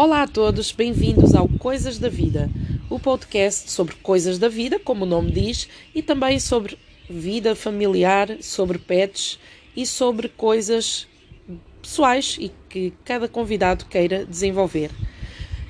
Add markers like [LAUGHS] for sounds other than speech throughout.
Olá a todos, bem-vindos ao Coisas da Vida, o podcast sobre coisas da vida, como o nome diz, e também sobre vida familiar, sobre pets e sobre coisas pessoais e que cada convidado queira desenvolver.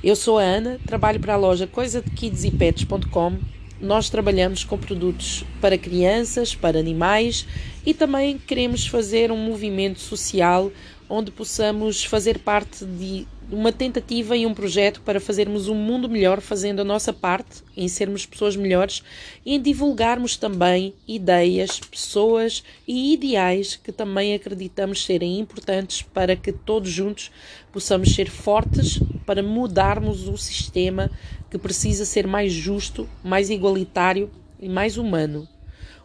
Eu sou a Ana, trabalho para a loja coisadekidsypets.com. Nós trabalhamos com produtos para crianças, para animais e também queremos fazer um movimento social onde possamos fazer parte de uma tentativa e um projeto para fazermos um mundo melhor, fazendo a nossa parte em sermos pessoas melhores e em divulgarmos também ideias, pessoas e ideais que também acreditamos serem importantes para que todos juntos possamos ser fortes para mudarmos o sistema que precisa ser mais justo, mais igualitário e mais humano.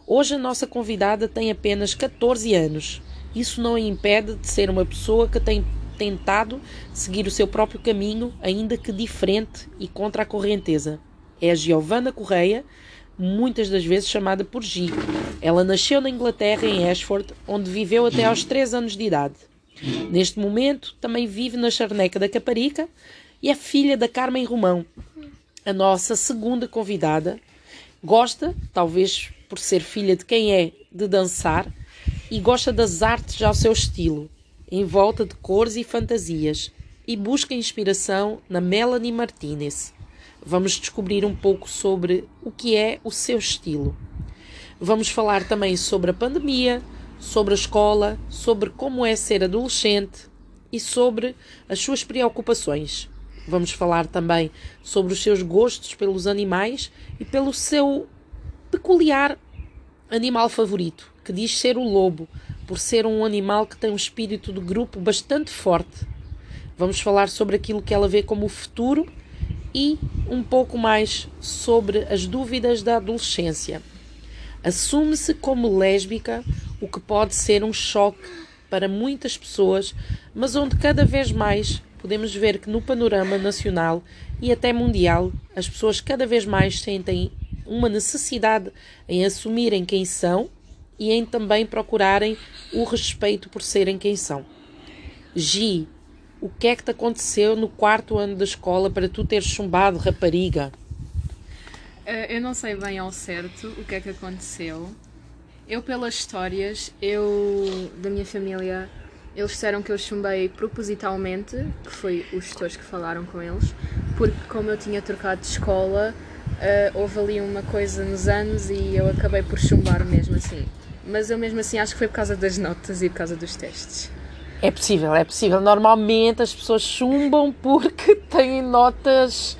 Hoje a nossa convidada tem apenas 14 anos. Isso não a impede de ser uma pessoa que tem tentado seguir o seu próprio caminho, ainda que diferente e contra a correnteza. É a Giovanna Correia, muitas das vezes chamada por Gi. Ela nasceu na Inglaterra, em Ashford, onde viveu até aos 3 anos de idade. Neste momento, também vive na Charneca da Caparica e é filha da Carmen Romão, a nossa segunda convidada. Gosta, talvez por ser filha de quem é, de dançar e gosta das artes ao seu estilo, em volta de cores e fantasias, e busca inspiração na Melanie Martinez. Vamos descobrir um pouco sobre o que é o seu estilo. Vamos falar também sobre a pandemia, sobre a escola, sobre como é ser adolescente e sobre as suas preocupações. Vamos falar também sobre os seus gostos pelos animais e pelo seu peculiar animal favorito, que diz ser o lobo, por ser um animal que tem um espírito de grupo bastante forte. Vamos falar sobre aquilo que ela vê como o futuro e um pouco mais sobre as dúvidas da adolescência. Assume-se como lésbica, o que pode ser um choque para muitas pessoas, mas onde cada vez mais podemos ver que no panorama nacional e até mundial as pessoas cada vez mais sentem uma necessidade em assumirem quem são e em também procurarem o respeito por serem quem são. Gi, o que é que te aconteceu no quarto ano da escola para tu teres chumbado rapariga? Uh, eu não sei bem ao certo o que é que aconteceu. Eu, pelas histórias, eu da minha família, eles disseram que eu chumbei propositalmente, que foi os gestores que falaram com eles, porque como eu tinha trocado de escola, uh, houve ali uma coisa nos anos e eu acabei por chumbar mesmo assim. Mas eu mesmo assim acho que foi por causa das notas e por causa dos testes. É possível, é possível. Normalmente as pessoas chumbam porque [LAUGHS] têm notas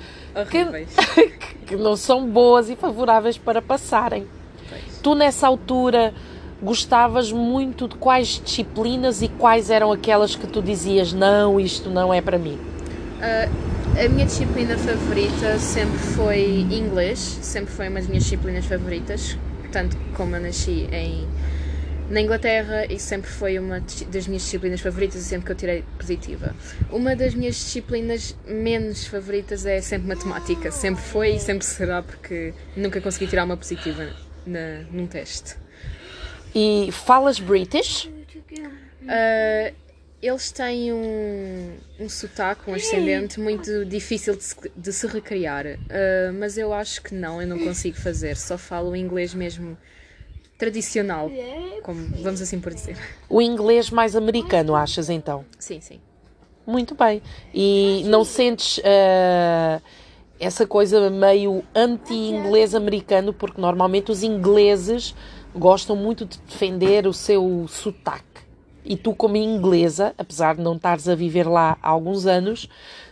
que, [LAUGHS] que, não são boas e favoráveis para passarem. Pois. Tu nessa altura gostavas muito de quais disciplinas e quais eram aquelas que tu dizias não, isto não é para mim? Uh, a minha disciplina favorita sempre foi inglês, sempre foi uma das minhas disciplinas favoritas, tanto como eu nasci em, na Inglaterra e sempre foi uma das minhas disciplinas favoritas e sempre que eu tirei positiva. Uma das minhas disciplinas menos favoritas é sempre matemática, sempre foi e sempre será porque nunca consegui tirar uma positiva na, num teste. E falas British? Uh, eles têm um, um sotaque, um ascendente muito difícil de se, de se recriar. Uh, mas eu acho que não, eu não consigo fazer. Só falo o inglês mesmo tradicional, como vamos assim por dizer. O inglês mais americano, achas então? Sim, sim. Muito bem. E não sentes uh, essa coisa meio anti-inglês americano, porque normalmente os ingleses gostam muito de defender o seu sotaque e tu, como inglesa, apesar de não estares a viver lá há alguns anos,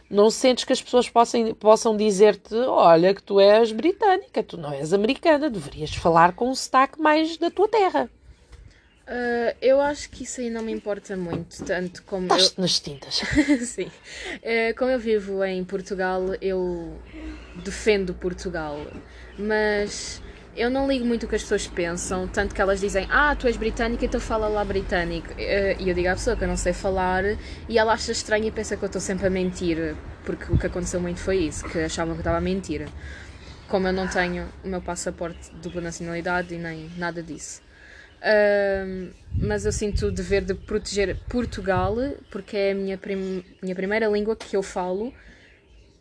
não sentes que as pessoas possam, possam dizer-te: olha, que tu és britânica, tu não és americana, deverias falar com um sotaque mais da tua terra. Uh, eu acho que isso aí não me importa muito, tanto como. Estás eu... nas tintas. [LAUGHS] Sim. Uh, como eu vivo em Portugal, eu defendo Portugal, mas eu não ligo muito o que as pessoas pensam, tanto que elas dizem, ah, tu és britânica, então fala lá britânico. Eh, e eu digo à pessoa que eu não sei falar e ela acha estranho e pensa que eu estou sempre a mentir, porque o que aconteceu muito foi isso, que achavam que eu estava a mentir. Como eu não tenho o meu passaporte de dupla nacionalidade e nem nada disso. Mas eu sinto o dever de proteger Portugal, porque é a minha, prim minha primeira língua que eu falo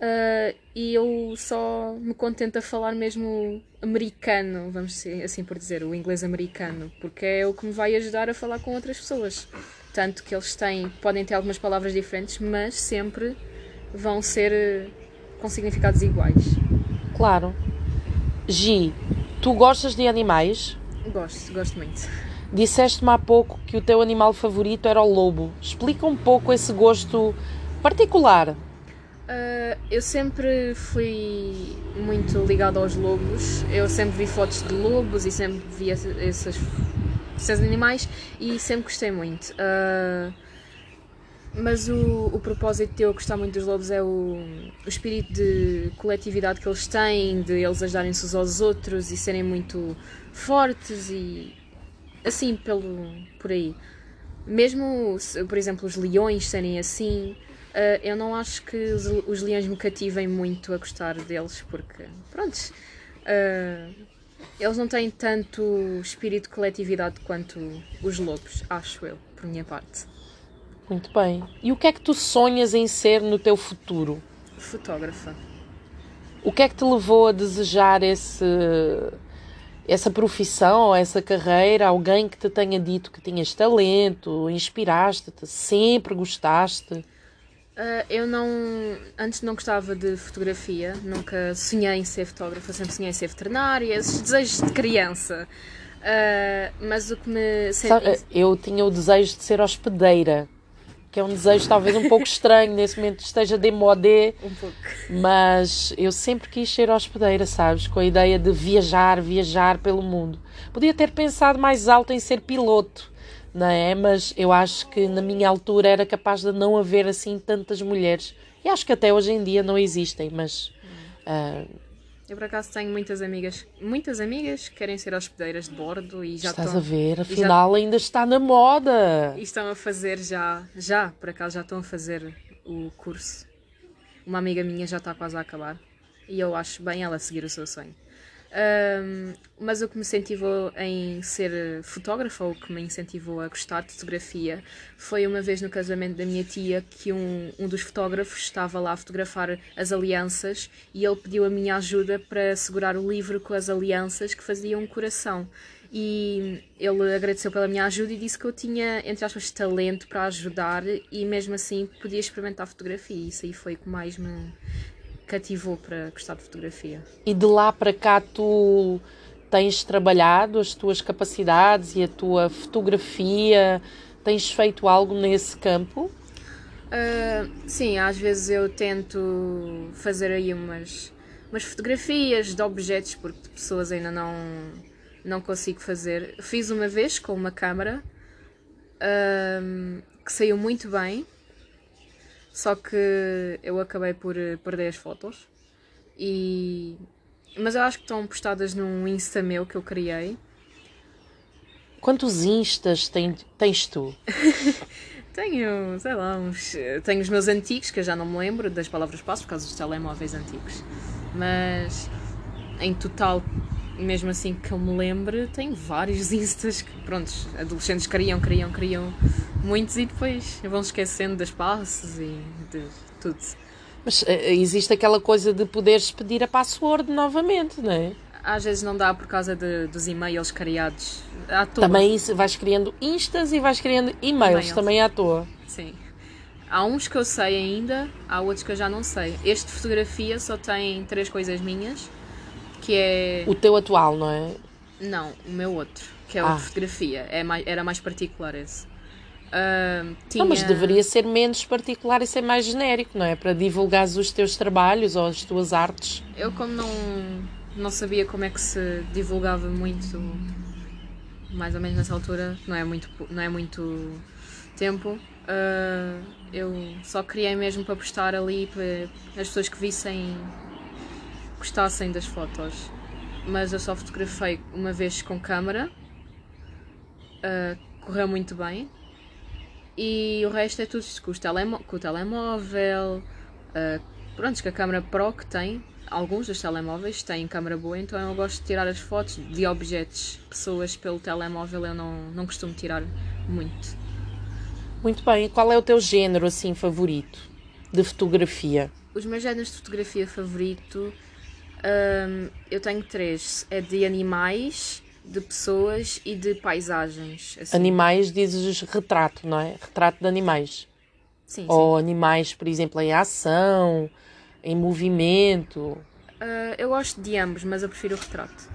Uh, e eu só me contento a falar mesmo americano, vamos dizer, assim por dizer, o inglês americano, porque é o que me vai ajudar a falar com outras pessoas. Tanto que eles têm, podem ter algumas palavras diferentes, mas sempre vão ser eh, com significados iguais. Claro. Gi, tu gostas de animais? Gosto, gosto muito. Disseste-me há pouco que o teu animal favorito era o lobo. Explica um pouco esse gosto particular Uh, eu sempre fui muito ligado aos lobos. Eu sempre vi fotos de lobos e sempre vi esses, esses animais e sempre gostei muito. Uh, mas o, o propósito de eu gostar muito dos lobos é o, o espírito de coletividade que eles têm, de eles ajudarem-se uns aos outros e serem muito fortes e assim pelo por aí. Mesmo, por exemplo, os leões serem assim, Uh, eu não acho que os, os, leões me cativem muito a gostar deles, porque, pronto, uh, eles não têm tanto espírito de coletividade quanto os lobos, acho eu, por minha parte. Muito bem. E o que é que tu sonhas em ser no teu futuro? Fotógrafa. O que é que te levou a desejar esse, essa profissão, essa carreira? Alguém que te tenha dito que tinhas talento, inspiraste-te, sempre gostaste? Uh, eu não. Antes não gostava de fotografia, nunca sonhei em ser fotógrafa, sempre sonhei em ser veterinária, esses desejos de criança. Uh, mas o que me. Sabe, eu tinha o desejo de ser hospedeira, que é um desejo talvez um pouco estranho, nesse momento esteja de modé. Um pouco. Mas eu sempre quis ser hospedeira, sabes? Com a ideia de viajar, viajar pelo mundo. Podia ter pensado mais alto em ser piloto não é? Mas eu acho que na minha altura era capaz de não haver assim tantas mulheres. E acho que até hoje em dia não existem, mas. Uh... Eu por acaso tenho muitas amigas, muitas amigas que querem ser hospedeiras de bordo e já Estás estão, a ver, afinal já, ainda está na moda. E estão a fazer já, já, por acaso já estão a fazer o curso. Uma amiga minha já está quase a acabar e eu acho bem ela seguir o seu sonho. Um, mas o que me incentivou em ser fotógrafa, ou que me incentivou a gostar de fotografia, foi uma vez no casamento da minha tia que um, um dos fotógrafos estava lá a fotografar as alianças e ele pediu a minha ajuda para segurar o livro com as alianças que faziam um coração. E ele agradeceu pela minha ajuda e disse que eu tinha, entre aspas, talento para ajudar e mesmo assim podia experimentar fotografia. Isso aí foi o que mais me cativou para gostar de fotografia. E de lá para cá tu tens trabalhado as tuas capacidades e a tua fotografia? Tens feito algo nesse campo? Uh, sim, às vezes eu tento fazer aí umas, umas fotografias de objetos porque de pessoas ainda não, não consigo fazer. Fiz uma vez com uma câmera uh, que saiu muito bem só que eu acabei por eh, perder as fotos. E... Mas eu acho que estão postadas num Insta meu que eu criei. Quantos Instas tem, tens tu? [LAUGHS] tenho, sei lá, uns. Tenho os meus antigos, que eu já não me lembro das palavras passo por causa dos telemóveis antigos. Mas em total, mesmo assim que eu me lembre, tenho vários Instas que, prontos, adolescentes criam, criam, criam muitos e depois vão esquecendo das passos e de tudo. Mas uh, existe aquela coisa de poderes pedir a password novamente, não é? Às vezes não dá por causa de, dos e-mails criados à toa. Também vais criando instas e vais criando e-mails também à toa. Sim. Há uns que eu sei ainda, há outros que eu já não sei. Este de fotografia só tem três coisas minhas, que é... O teu atual, não é? Não, o meu outro, que é o ah. de fotografia. É mais, era mais particular esse. Uh, tinha... Não, mas deveria ser menos particular e ser mais genérico, não é? Para divulgar os teus trabalhos ou as tuas artes. Eu, como não, não sabia como é que se divulgava muito, mais ou menos nessa altura, não é muito, não é muito tempo, uh, eu só criei mesmo para postar ali para as pessoas que vissem gostassem das fotos. Mas eu só fotografei uma vez com câmera, uh, correu muito bem e o resto é tudo com, com o telemóvel. Uh, pronto, que a câmera Pro que tem, alguns dos telemóveis têm câmera boa, então eu gosto de tirar as fotos de objetos, pessoas pelo telemóvel, eu não, não costumo tirar muito. Muito bem, qual é o teu género assim favorito? de fotografia? Os meus géneros de fotografia favorito, hum, eu tenho três. É de animais, de pessoas e de paisagens. assim. Animais dizes retrato, não é? Retrato de animais. Sim, sim. Ou animais, por exemplo, em ação, em movimento. Ah, eu gosto de ambos, mas eu prefiro o retrato.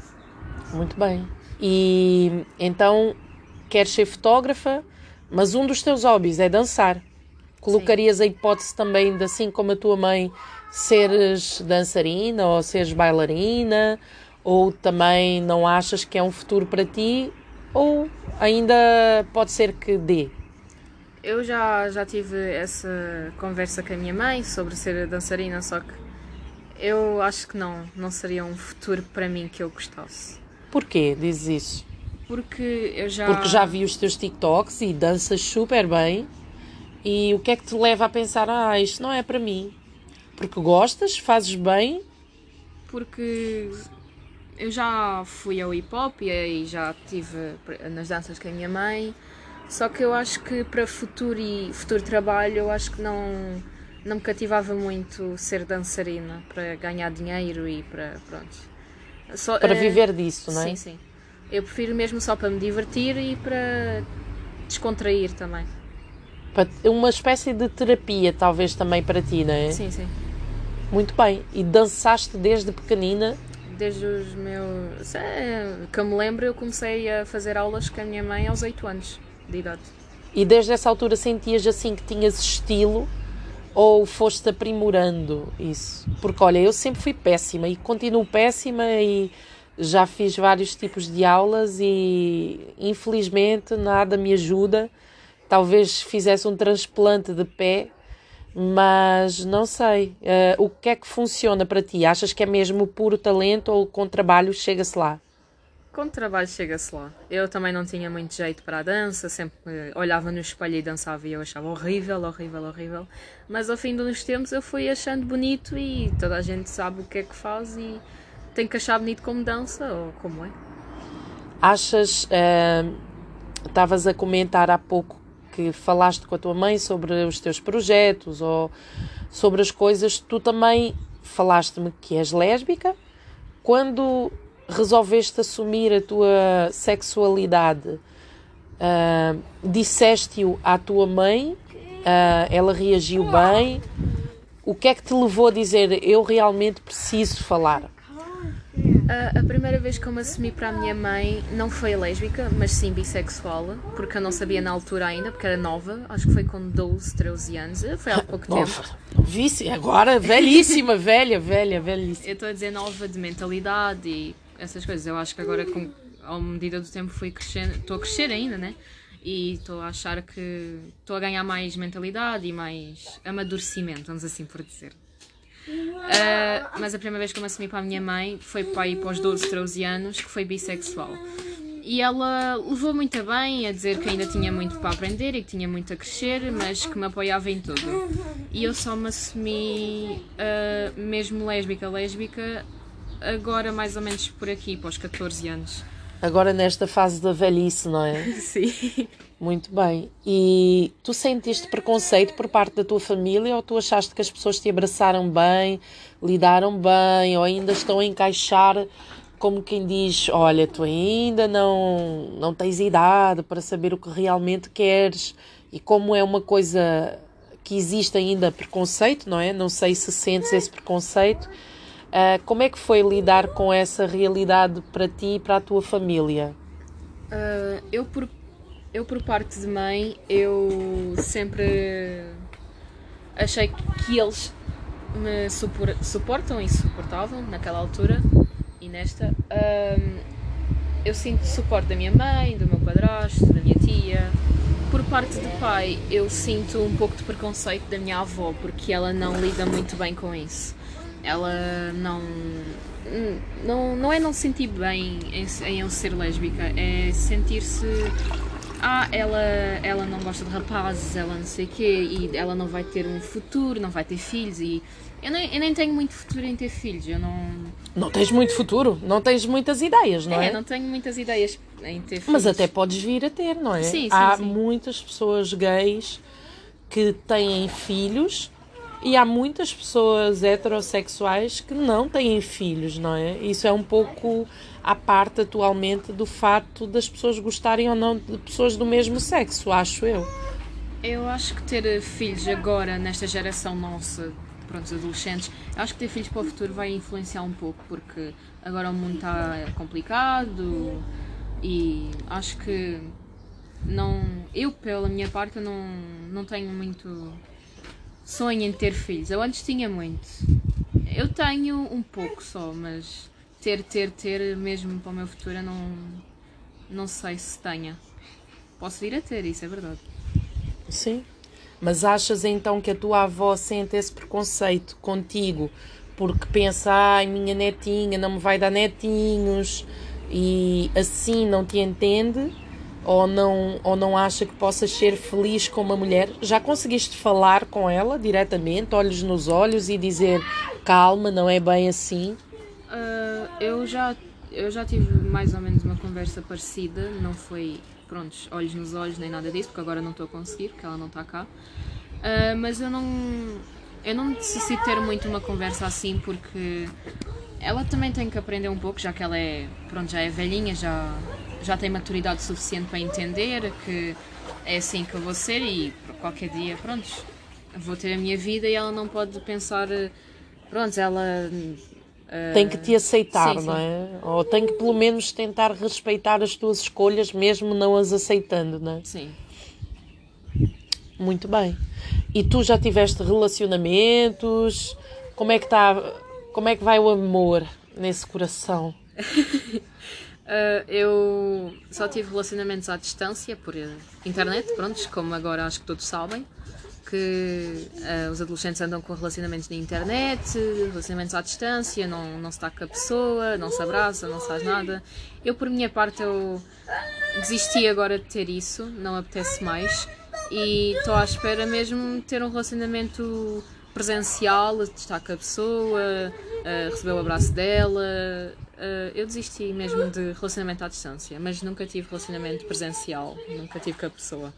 Muito bem. E então queres ser fotógrafa, mas um dos teus hobbies é dançar. Colocarias a hipótese também de, assim como a tua mãe, seres dançarina ou seres bailarina? Ou também não achas que é um futuro para ti? Ou ainda pode ser que dê? Eu já, já tive essa conversa com a minha mãe sobre ser dançarina, só que eu acho que não, não seria um futuro para mim que eu gostasse. Porquê dizes isso? Porque eu já. Porque já vi os teus TikToks e danças super bem. E o que é que te leva a pensar, ah, isto não é para mim? Porque gostas, fazes bem, Porque eu já fui ao hip hop e aí já estive nas danças com a minha mãe. Só que eu acho que para futuro e futuro trabalho, eu acho que não, não me cativava muito ser dançarina para ganhar dinheiro e para. Pronto. Só, para eh, viver disso, não é? Sim, sim. Eu prefiro mesmo só para me divertir e para descontrair também. Uma espécie de terapia, talvez também para ti, não é? Sim, sim. Muito bem. E dançaste desde pequenina? Desde os meus. é, Que eu me lembro, eu comecei a fazer aulas com a minha mãe aos 8 anos de idade. E desde essa altura sentias assim que tinhas estilo? Ou foste aprimorando isso? Porque olha, eu sempre fui péssima e continuo péssima e já fiz vários tipos de aulas e infelizmente nada me ajuda. Talvez fizesse um transplante de pé, mas não sei. Eh, o que é que funciona para ti? Achas que é mesmo puro talento ou com trabalho chega-se lá? Com trabalho chega-se lá. Eu também não tinha muito jeito para a dança, sempre olhava no espelho e dançava e eu achava horrível, horrível, horrível. Mas ao fim dos tempos eu fui achando bonito e toda a gente sabe o que é que faz e tem que achar bonito como dança ou como é. Achas, eh, estavas a comentar há pouco que falaste com a tua mãe sobre os teus projetos ou sobre as coisas, tu também falaste-me que és lésbica. Quando resolveste assumir a tua sexualidade, ah, disseste-o à tua mãe, Ah, ela reagiu bem. O que é que te levou a dizer eu realmente preciso falar? A, a primeira vez que eu me assumi para a minha mãe não foi lésbica, mas sim bissexual, porque eu não sabia na altura ainda, porque era nova, acho que foi com 12, 13 anos, foi há pouco tempo. Novíssima, agora velhíssima, [LAUGHS] velha, velha, velhíssima. Eu estou a dizer nova de mentalidade e essas coisas. Eu acho que agora, com, à medida do tempo, fui crescendo, estou a crescer ainda, né? E estou a achar que estou a ganhar mais mentalidade e mais amadurecimento, vamos assim por dizer. Ah, mas a primeira vez que eu me assumi para a minha mãe foi para aí para os 12, 13 anos, que foi bissexual. E ela levou muito a bem, a dizer que ainda tinha muito para aprender e que tinha muito a crescer, mas que me apoiava em tudo. E eu só me assumi ah, mesmo lésbica, lésbica, agora mais ou menos por aqui, para os 14 anos. Agora nesta fase da velhice, não é? [LAUGHS] Sim. Muito bem. E tu sentiste preconceito por parte da tua família ou tu achaste que as pessoas te abraçaram bem, lidaram bem ou ainda estão a encaixar como quem diz, olha, tu ainda não, não tens idade para saber o que realmente queres e como é uma coisa que existe ainda preconceito, não é? Não sei se sentes esse preconceito. Ah, como é que foi lidar com essa realidade para ti e para a tua família? Ah, eu, por, eu, por parte de mãe, eu sempre achei que eles me supor- suportam e suportavam naquela altura e nesta. Ahm, eu sinto suporte da minha mãe, do meu padrasto, da minha tia. Por parte de pai, eu sinto um pouco de preconceito da minha avó, porque ela não lida muito bem com isso. Ela não. Não, não é não se sentir bem em, em eu ser lésbica, é sentir-se. Ah, ela, ela não gosta de rapazes, ela não sei o quê, e ela não vai ter um futuro, não vai ter filhos, e eu nem, eu nem tenho muito futuro em ter filhos, eu não. Não tens muito futuro, não tens muitas ideias, não é? É, não tenho muitas ideias em ter filhos. Mas até podes vir a ter, não é? Sim, sim, Há sim. muitas pessoas gays que têm filhos E há muitas pessoas heterossexuais que não têm filhos, não é? Isso é um pouco à parte atualmente do facto das pessoas gostarem ou não de pessoas do mesmo sexo, acho eu. Eu acho que ter filhos agora, nesta geração nossa, pronto, adolescentes, acho que ter filhos para o futuro vai influenciar um pouco, porque agora o mundo está complicado e acho que não. Eu, pela minha parte, não, não tenho muito sonho em ter filhos. Eu antes tinha muito. Eu tenho um pouco só, mas ter, ter, ter mesmo para o meu futuro, eu não, não sei se tenha. Posso vir a ter, isso é verdade. Sim. Mas achas então que a tua avó sente esse preconceito contigo porque pensa, ai, minha netinha não me vai dar netinhos e assim não te entende? Ou não, ou não acha que possas ser feliz com uma mulher? Já conseguiste falar com ela diretamente, olhos nos olhos e dizer calma, não é bem assim? Uh, eu, já, eu já tive mais ou menos uma conversa parecida, não foi, prontos, olhos nos olhos nem nada disso, porque agora não estou a conseguir, porque ela não está cá. Uh, mas eu não, eu não necessito ter muito uma conversa assim, porque ela também tem que aprender um pouco, já que ela é, pronto, já é velhinha, já já tem maturidade suficiente para entender que é assim que eu vou ser e qualquer dia, pronto, vou ter a minha vida e ela não pode pensar, pronto, ela. Uh, tem que te aceitar, sim, sim. não é? Ou tem que pelo menos tentar respeitar as tuas escolhas, mesmo não as aceitando, não é? Sim. Muito bem. E tu já tiveste relacionamentos? Como é que está? Como é que vai o amor nesse coração? Uh, [LAUGHS] eu só tive relacionamentos à distância por internet, prontos, como agora acho que todos sabem, que uh, os adolescentes andam com relacionamentos na internet, relacionamentos à distância, não, não se está com a pessoa, não se abraça, não se faz nada. Eu, por minha parte, eu desisti agora de ter isso, não apetece mais e estou à espera mesmo de ter um relacionamento presencial, de estar com a pessoa, uh, receber o abraço dela, Uh, eu desisti mesmo de relacionamento à distância, mas nunca tive relacionamento presencial, nunca tive com a pessoa.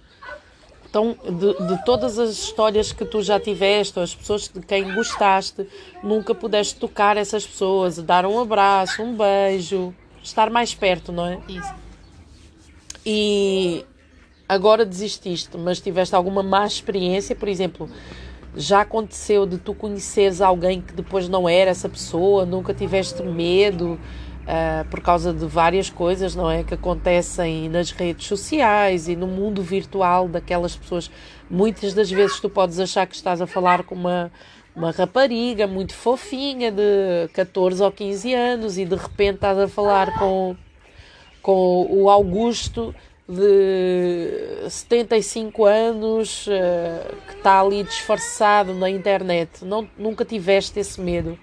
Então, de, de, todas as histórias que tu já tiveste, as pessoas de quem gostaste, nunca pudeste tocar essas pessoas, dar um abraço, um beijo, estar mais perto, não é? Isso. E agora desististe, mas tiveste alguma má experiência, por exemplo, já aconteceu de tu conheceres alguém que depois não era essa pessoa, nunca tiveste medo uh, por causa de várias coisas, não é? Que acontecem nas redes sociais e no mundo virtual daquelas pessoas. Muitas das vezes tu podes achar que estás a falar com uma, uma rapariga muito fofinha de 14 ou 15 anos e de repente estás a falar com, com o Augusto de 75 anos uh, que está ali disfarçado na internet. Não, nunca tiveste esse medo?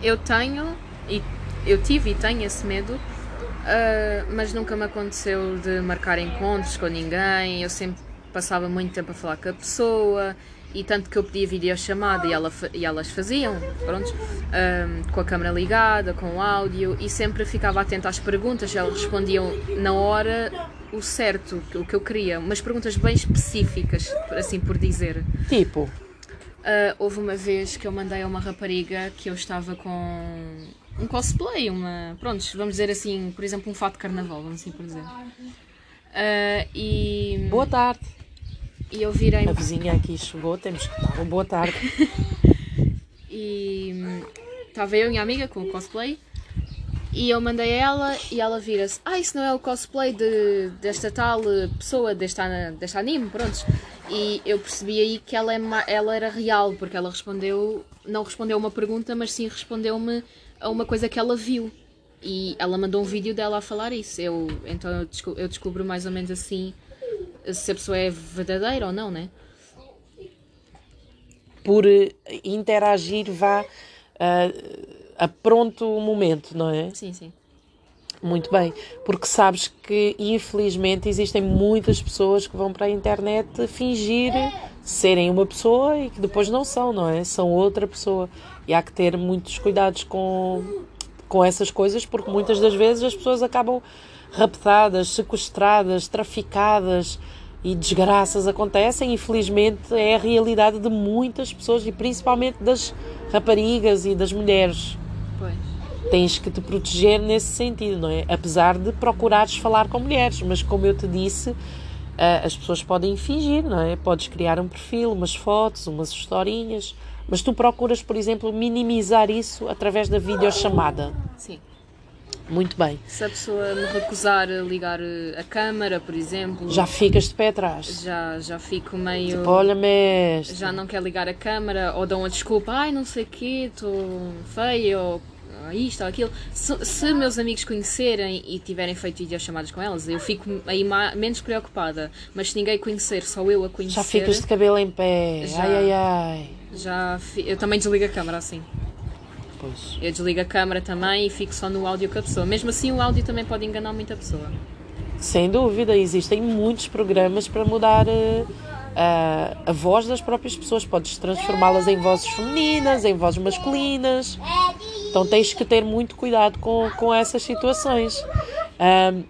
Eu tenho, e eu tive e tenho esse medo, uh, mas nunca me aconteceu de marcar encontros com ninguém. Eu sempre passava muito tempo a falar com a pessoa e tanto que eu pedia videochamada e, ela, e elas faziam, pronto, um, com a câmera ligada, com o áudio e sempre ficava atenta às perguntas, elas respondiam na hora o certo, o que eu queria, umas perguntas bem específicas, assim por dizer. Tipo? Uh, houve uma vez que eu mandei a uma rapariga que eu estava com um cosplay, uma, pronto, vamos dizer assim, por exemplo, um fato de carnaval, vamos assim por dizer. Uh, e... Boa tarde. E eu virei. A vizinha aqui chegou, temos que dar uma boa tarde. [LAUGHS] e estava eu e minha amiga com o cosplay. E eu mandei ela e ela vira-se: Ah, isso não é o cosplay de, desta tal pessoa, deste, deste anime, pronto. E eu percebi aí que ela, é, ela era real, porque ela respondeu, não respondeu uma pergunta, mas sim respondeu-me a uma coisa que ela viu. E ela mandou um vídeo dela a falar isso. Eu, então eu eu descubro mais ou menos assim se a pessoa é verdadeira ou não, né? Por eh, interagir, vá uh, a pronto momento, não é? Sim, sim. Muito bem, porque sabes que infelizmente existem muitas pessoas que vão para a internet fingir serem uma pessoa e que depois não são, não é? São outra pessoa. E há que ter muitos cuidados com, com essas coisas, porque muitas das vezes as pessoas acabam raptadas, sequestradas, traficadas e desgraças acontecem, infelizmente é a realidade de muitas pessoas e principalmente das raparigas e das mulheres. Pois. Tens que te proteger nesse sentido, não é? Apesar de procurares falar com mulheres, mas como eu te disse, as pessoas podem fingir, não é? Podes criar um perfil, umas fotos, umas historinhas, mas tu procuras, por exemplo, minimizar isso através da videochamada. Sim. Muito bem. Se a pessoa me recusar a ligar a câmara, por exemplo. Já ficas de pé atrás. Já, já fico meio. Tipo, olha, mestre. Já não quer ligar a câmara ou dão a desculpa, ai não sei o quê, estou feio ou isto ou aquilo. Se, se, meus amigos conhecerem e tiverem feito videochamadas com elas, eu fico aí menos preocupada. Mas se ninguém conhecer, só eu a conhecer. Já ficas de cabelo em pé. Já, ai, ai, ai. Já. Eu também desligo a câmara assim. Pois. Eu desligo a câmera também e fico só no áudio com a pessoa. Mesmo assim, o áudio também pode enganar muita pessoa. Sem dúvida, existem muitos programas para mudar uh, a, a voz das próprias pessoas. Podes transformá-las em vozes femininas, em vozes masculinas. Então tens que ter muito cuidado com, com essas situações. Um,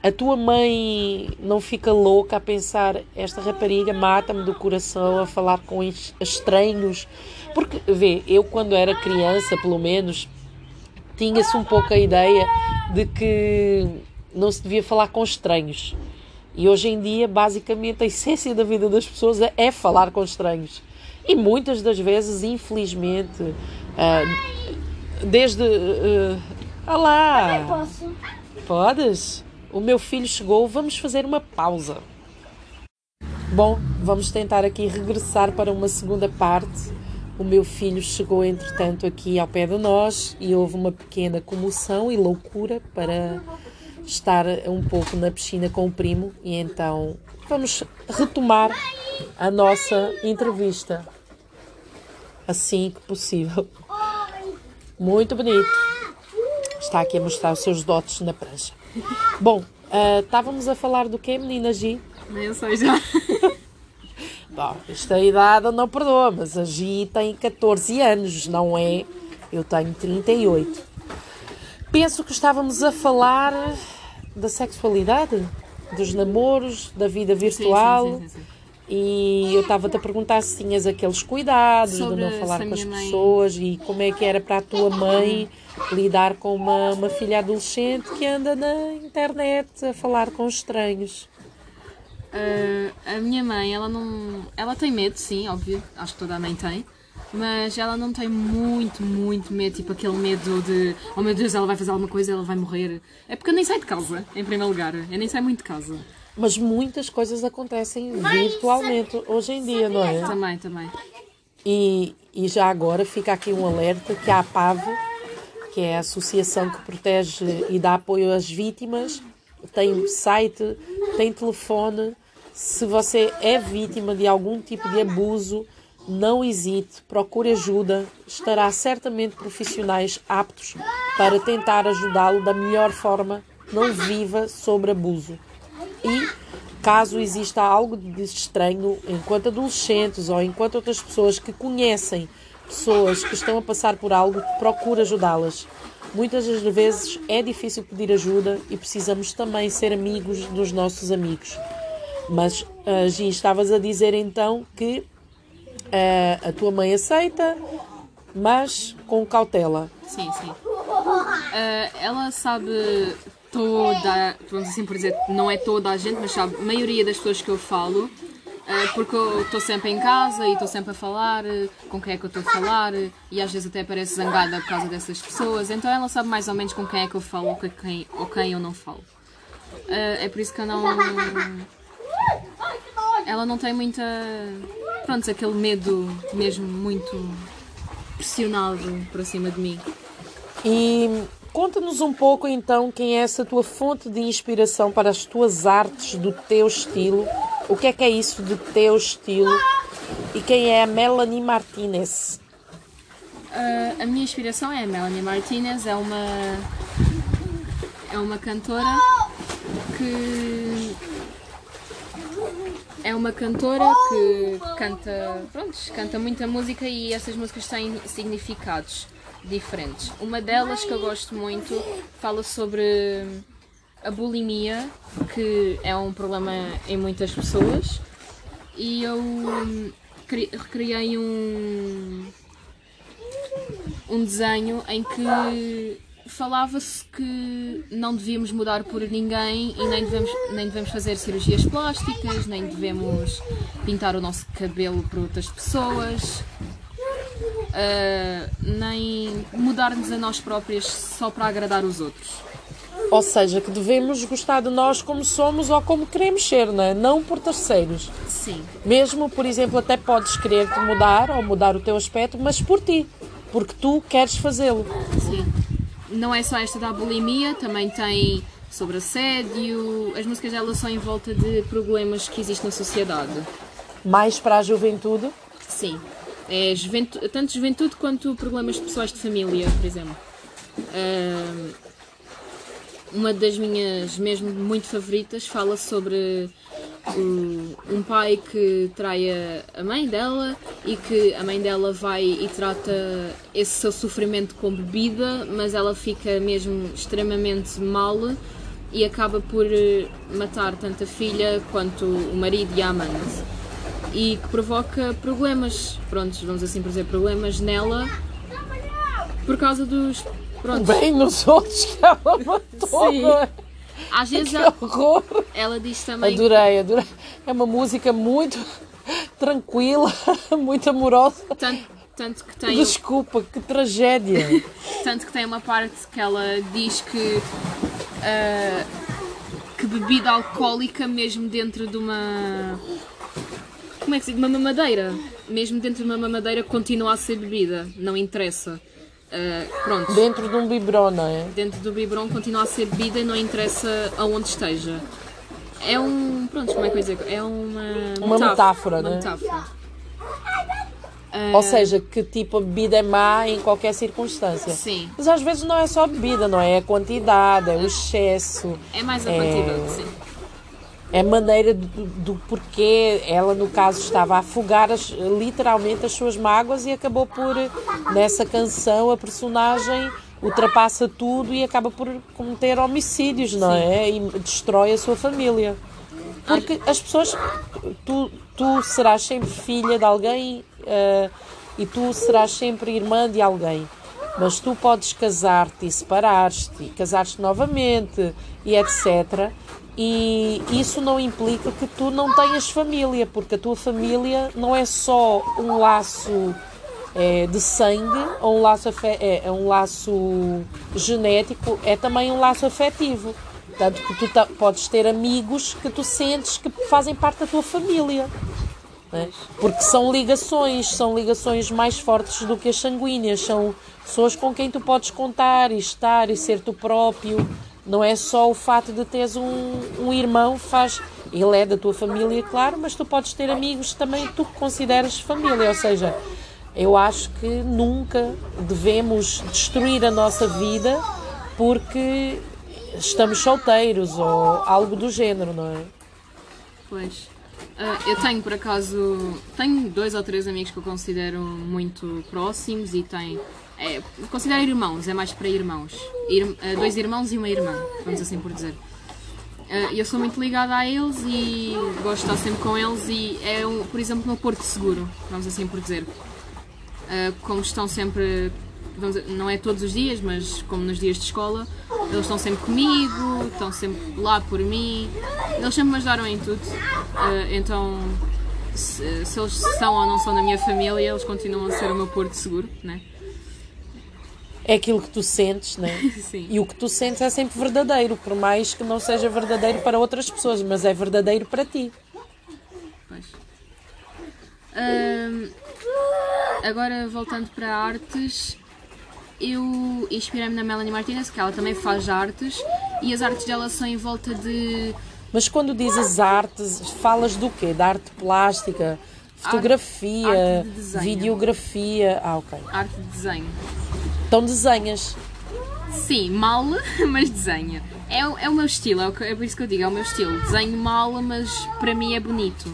a tua mãe não fica louca a pensar esta rapariga mata-me do coração a falar com estranhos porque, vê, eu quando era criança, pelo menos, tinha-se um pouco a ideia de que não se devia falar com estranhos. E hoje em dia, basicamente, a essência da vida das pessoas é, é falar com estranhos. E muitas das vezes, infelizmente, uh, desde. Uh, olá! posso? Podes? O meu filho chegou, vamos fazer uma pausa. Bom, vamos tentar aqui regressar para uma segunda parte o meu filho chegou, entretanto, aqui ao pé de nós e houve uma pequena comoção e loucura para estar um pouco na piscina com o primo e então vamos retomar a nossa entrevista assim que possível. Muito bonito. Está aqui a mostrar os seus dotes na prancha. Bom, uh, estávamos a falar do que, menina G? Nem sei já. Bom, esta idade não perdoa, mas a Gi tem 14 anos, não é? Eu tenho 38. Penso que estávamos a falar da sexualidade, dos namoros, da vida virtual. Sim, sim, sim, e eu estava-te a perguntar se tinhas aqueles cuidados Sobre de não falar com as pessoas mãe... e como é que era para a tua mãe lidar com uma, uma filha adolescente que anda na internet a falar com estranhos. Uh, a minha mãe, ela não. Ela tem medo, sim, óbvio, acho que toda a mãe tem. Mas ela não tem muito, muito medo, tipo aquele medo de oh meu Deus, ela vai fazer alguma coisa, ela vai morrer. É porque eu nem saio de casa, em primeiro lugar. Eu nem saio muito de casa. Mas muitas coisas acontecem virtualmente hoje em dia, não é? Também, também. E, e já agora fica aqui um alerta que a APAV, que é a associação que protege e dá apoio às vítimas, tem site, tem telefone se você é vítima de algum tipo de abuso, não hesite, procure ajuda, estará certamente profissionais aptos para tentar ajudá-lo da melhor forma, não viva sobre abuso. E caso exista algo de estranho enquanto adolescentes ou enquanto outras pessoas que conhecem pessoas que estão a passar por algo, procure ajudá-las. Muitas das vezes é difícil pedir ajuda e precisamos também ser amigos dos nossos amigos. Mas, uh, Gi, estavas a dizer então que uh, a tua mãe aceita, mas com cautela. Sim, sim. Uh, ela sabe toda, vamos assim por dizer, não é toda a gente, mas sabe a maioria das pessoas que eu falo, porque eu estou sempre em casa e estou sempre a falar com quem é que eu estou a falar e às vezes até parece zangada por causa dessas pessoas, então ela sabe mais ou menos com quem é que eu falo ou quem, ou quem eu não falo. é por isso que eu não ela não tem muita. Pronto, aquele medo mesmo muito pressionado para cima de mim. E conta-nos um pouco então quem é essa tua fonte de inspiração para as tuas artes do teu estilo. O que é que é isso de teu estilo? E quem é a Melanie Martinez? Uh, a minha inspiração é a Melanie Martinez, é uma é uma cantora que é uma cantora que canta, pronto, canta muita música e essas músicas têm significados diferentes. Uma delas que eu gosto muito fala sobre a bulimia, que é um problema em muitas pessoas, e eu hum, cri- recriei um, um desenho em que falava-se que não devíamos mudar por ninguém e nem devemos, nem devemos fazer cirurgias plásticas, nem devemos pintar o nosso cabelo para outras pessoas, ah, nem mudar-nos a nós próprias só para agradar os outros. Ou seja, que devemos gostar de nós como somos ou como queremos ser, não é? Não por terceiros. Sim, Mesmo, por exemplo, até podes querer te mudar ou mudar o teu aspecto, mas por ti. Porque tu queres fazê-lo. sim. Não é só esta da bulimia, também tem sobre assédio. As músicas dela são em volta de problemas que existem na sociedade. Mais para a juventude. Sim. É juventu- tanto juventude quanto problemas pessoais de família, por exemplo. Ahm, uma das minhas mesmo muito favoritas fala sobre um, um pai que trai a- a mãe dela e que a mãe dela vai e trata esse seu sofrimento com bebida, mas ela fica mesmo extremamente mal e acaba por eh, matar tanto a filha quanto o marido e a amante e que provoca problemas, prontos, vamos assim por dizer, problemas nela por causa dos. Pronto, Bem nos outros que ela matou. Sim. Às [LAUGHS] vezes Que ela, horror. ela diz também. Adorei, adorei. É uma música muito [LAUGHS] tranquila, [LAUGHS] muito amorosa. Tanto, tanto, que tem, Desculpa, que tragédia. tanto que tem uma parte que ela diz que. ah, que bebida alcoólica, mesmo dentro de uma. Como é que se diz? De uma mamadeira. Mesmo dentro de uma mamadeira, continua a ser bebida. Não interessa. Ah, pronto. Dentro de um biberon, não é? dentro do biberon continua a ser bebida e não interessa aonde esteja. É um. Pronto, como é que eu dizer? É uma. Uma metáfora, uma né? metáfora. Ou seja, que tipo a bebida é má em qualquer circunstância. Sim. Mas às vezes não é só a bebida, não é? É a quantidade, é o excesso, É mais a É. quantidade, sim. É a maneira do, do porquê ela, no caso, estava a afogar as- literalmente as suas mágoas e acabou por, nessa canção, a personagem ultrapassa tudo e acaba por cometer homicídios, não é? E destrói a sua família. Porque as pessoas. Tu, tu serás sempre filha de alguém eh, e tu serás sempre irmã de alguém. Mas tu podes casar-te e separar-te casar-te novamente e etc. E isso não implica que tu não tenhas família, porque a tua família não é só um laço eh, de sangue ou um laço, é, é um laço genético, é também um laço afetivo. Tanto que tu podes ter amigos que tu sentes que fazem parte da tua família. né? Porque são ligações, são ligações mais fortes do que as sanguíneas, são pessoas com quem tu podes contar e estar e ser tu próprio. Não é só o fato de teres um, um irmão, faz. Ele é da tua família, claro, mas tu podes ter amigos também que tu consideras família. Ou seja, eu acho que nunca devemos destruir a nossa vida porque estamos solteiros ou algo do género, não é? Pois. Ah, eu tenho, por acaso, tenho dois ou três amigos que eu considero muito próximos e tenho. É, considero irmãos, é mais para irmãos. Ir- ah, dois irmãos e uma irmã, vamos assim por dizer. Ah, eu sou muito ligada a eles e gosto de estar sempre com eles e é, um, por exemplo, no Porto Seguro, vamos assim por dizer. Ah, como estão sempre, dizer, não é todos os dias, mas como nos dias de escola, eles estão sempre comigo, estão sempre lá por mim, eles sempre me ajudaram em tudo. Ah, então, se, se eles são ou não são da minha família, eles continuam a ser o meu Porto Seguro, né? É aquilo que tu sentes, né? [LAUGHS] Sim. E o que tu sentes é sempre verdadeiro, por mais que não seja verdadeiro para outras pessoas, mas é verdadeiro para ti. Pois. Agora, voltando para artes, eu inspirei-me na Melanie Martinez, que ela também faz artes, e as artes dela são em volta de. Mas quando dizes artes, falas do quê? Da arte plástica, fotografia, arte de desenho. videografia. Ah, ok. arte de desenho. Então desenhas. Sim, mal, [LAUGHS] mas desenha. É, o- é o meu estilo, é, o que- é por isso que eu digo, é o meu estilo. Desenho mal, mas para mim é bonito.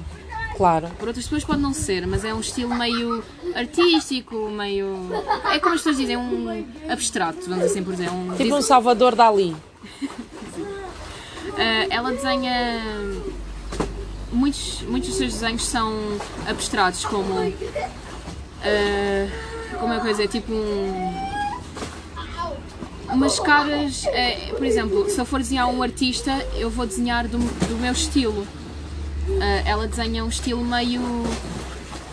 Claro. Para outras pessoas pode não ser, mas é um estilo meio artístico, meio. É como as pessoas dizem, um abstrato, vamos assim por dizer. Um Tipo um Salvador Dali. Uh, [LAUGHS] ela desenha. Muitos, muitos dos seus desenhos são abstratos, como. Uh, como é que eu dizer? Tipo um. Umas caras. É, por exemplo, se eu for desenhar um artista, eu vou desenhar do, do meu estilo. Uh, ela desenha um estilo meio.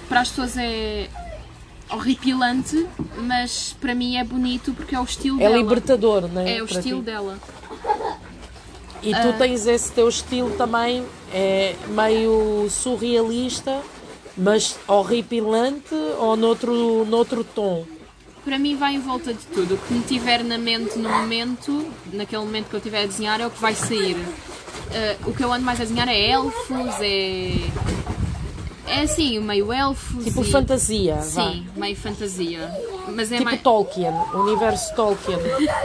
Para as pessoas é horripilante, mas para mim é bonito porque é o estilo é dela. É libertador, não é? É o estilo ti. dela. E tu tens esse teu estilo também, é meio surrealista, mas horripilante ou noutro, noutro tom? Para mim vai em volta de tudo. O que me tiver na mente no momento, naquele momento que eu estiver a desenhar, é o que vai sair. Uh, o que eu ando mais a desenhar é elfos, é. É assim, meio elfos. Tipo e... fantasia, Sim, vá. meio fantasia. Mas é tipo mais... Tolkien, o universo Tolkien,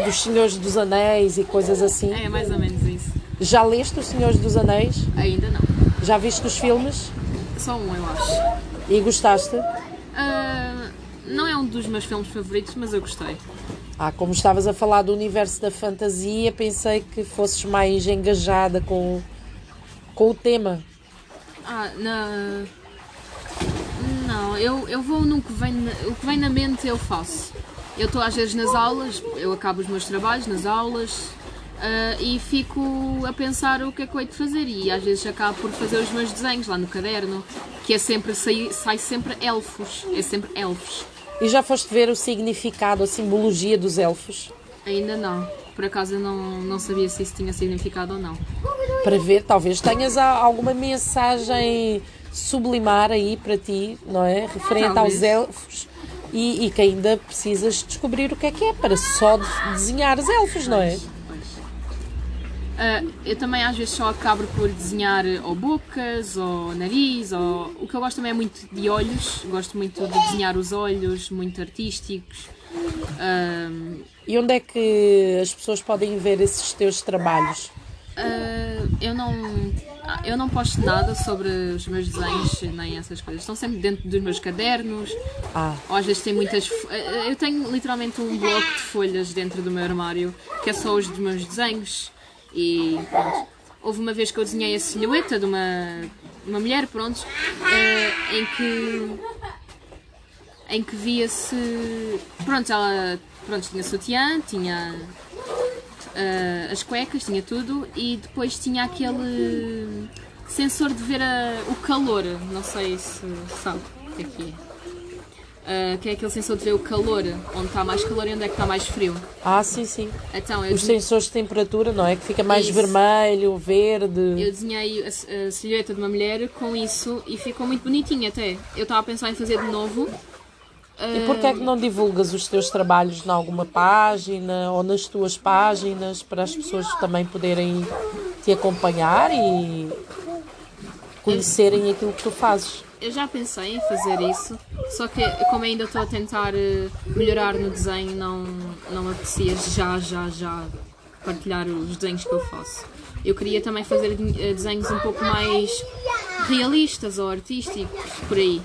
dos Senhores dos Anéis e coisas assim. É mais ou menos isso. Já leste os Senhores dos Anéis? Ainda não. Já viste os filmes? Só um, eu acho. E gostaste? Uh, não é um dos meus filmes favoritos, mas eu gostei. Ah, como estavas a falar do universo da fantasia, pensei que fosses mais engajada com, com o tema. Ah, não. Não, eu, eu vou no que vem, o que vem na mente eu faço. Eu estou às vezes nas aulas, eu acabo os meus trabalhos nas aulas uh, e fico a pensar o que é que eu hei de fazer e às vezes acabo por fazer os meus desenhos lá no caderno, que é sempre, sai, sai sempre elfos, é sempre elfos. E já foste ver o significado, a simbologia dos elfos? Ainda não. Por acaso eu não, não sabia se isso tinha significado ou não. Para ver, talvez tenhas alguma mensagem sublimar aí para ti, não é? Referente Talvez. aos elfos e, e, que ainda precisas descobrir o que é que é para só desenhar os elfos, não é? Uh, eu também às vezes só acabo por desenhar ou bocas ou nariz ou o que eu gosto também é muito de olhos gosto muito de desenhar os olhos muito artísticos. Uh, e onde é que as pessoas podem ver esses teus trabalhos? Uh, eu não eu não posto nada sobre os meus desenhos nem essas coisas. Estão sempre dentro dos meus cadernos. Ah. ou às vezes tem muitas eu tenho literalmente um bloco de folhas dentro do meu armário que é só os dos meus desenhos e pronto. Houve uma vez que eu desenhei a silhueta de uma, uma mulher, pronto, uh, em que em que via-se. Pronto, ela pronto, tinha sutiã, tinha uh, as cuecas, tinha tudo e depois tinha aquele sensor de ver a, o calor. Não sei se sabe o que é que é. Uh, que é aquele sensor de ver o calor, onde está mais calor e onde é que está mais frio. Ah, sim, sim. Então, Os desenhei... sensores de temperatura, não é? Que fica mais isso. vermelho, verde. Eu desenhei a, a, silhueta de uma mulher com isso e ficou muito bonitinho até. Eu estava a pensar em fazer de novo. E porquê é que não divulgas os teus trabalhos em alguma página ou nas tuas páginas para as pessoas também poderem te acompanhar e conhecerem aquilo que tu fazes? Eu já pensei em fazer isso, só que como ainda estou a tentar eh, melhorar no desenho, não, não me apetecia já, já, já partilhar os desenhos que eu faço. Eu queria também fazer eh, desenhos um pouco mais realistas ou artísticos, por aí.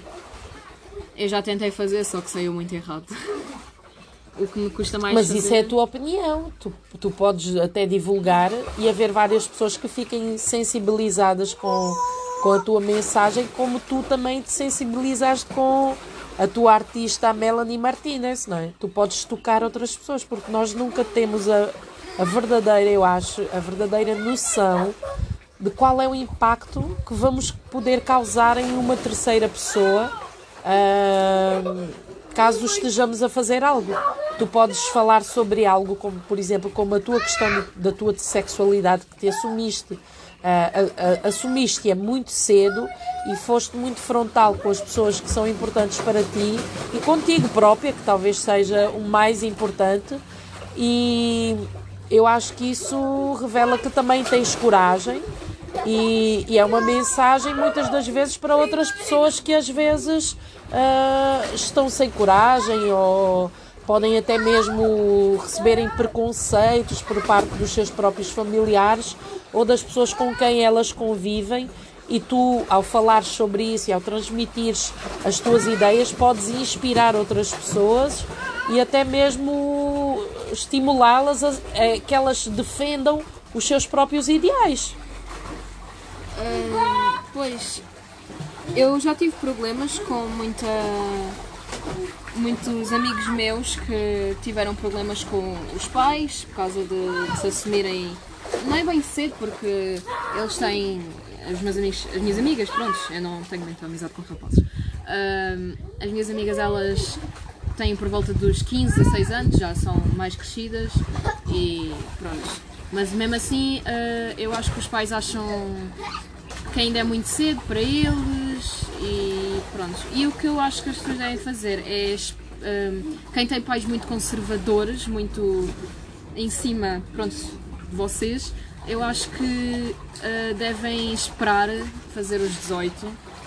Eu já tentei fazer, só que saiu muito errado. [LAUGHS] O que me custa mais Mas fazer... isso é a tua opinião. Tu, tu podes até divulgar e haver várias pessoas que fiquem sensibilizadas com com a tua mensagem, como tu também te sensibilizaste com a tua artista, a Melanie Martinez, não é? Tu podes tocar outras pessoas, porque nós nunca temos a, a verdadeira, eu acho, a verdadeira noção de qual é o impacto que vamos poder causar em uma terceira pessoa uh, caso estejamos a fazer algo. Tu podes falar sobre algo, como por exemplo, como a tua questão da tua sexualidade que te assumiste uh, assumiste-a muito cedo e foste muito frontal com as pessoas que são importantes para ti e contigo própria, que talvez seja o mais importante. E eu acho que isso revela que também tens coragem e, e é uma mensagem muitas das vezes para outras pessoas que às vezes uh, estão sem coragem ou podem até mesmo receberem preconceitos por parte dos seus próprios familiares ou das pessoas com quem elas convivem e tu, ao falar sobre isso e ao transmitir as tuas ideias, podes inspirar outras pessoas e até mesmo estimulá-las a, a, que elas defendam os seus próprios ideais. Ah, pois, eu já tive problemas com muita. Muitos amigos meus que tiveram problemas com os pais por causa de, de se assumirem. Não é bem cedo, porque eles têm. Meus amigos, as minhas amigas, pronto, eu não tenho muita amizade com rapazes. Ah, as minhas amigas, elas têm por volta dos 15, 16 anos, já são mais crescidas e pronto. Mas mesmo assim, ah, eu acho que os pais acham que ainda é muito cedo para eles e pronto. E o que eu acho que as pessoas devem fazer é hum, quem tem pais muito conservadores, muito em cima, pronto, de vocês, eu acho que uh, devem esperar fazer os 18,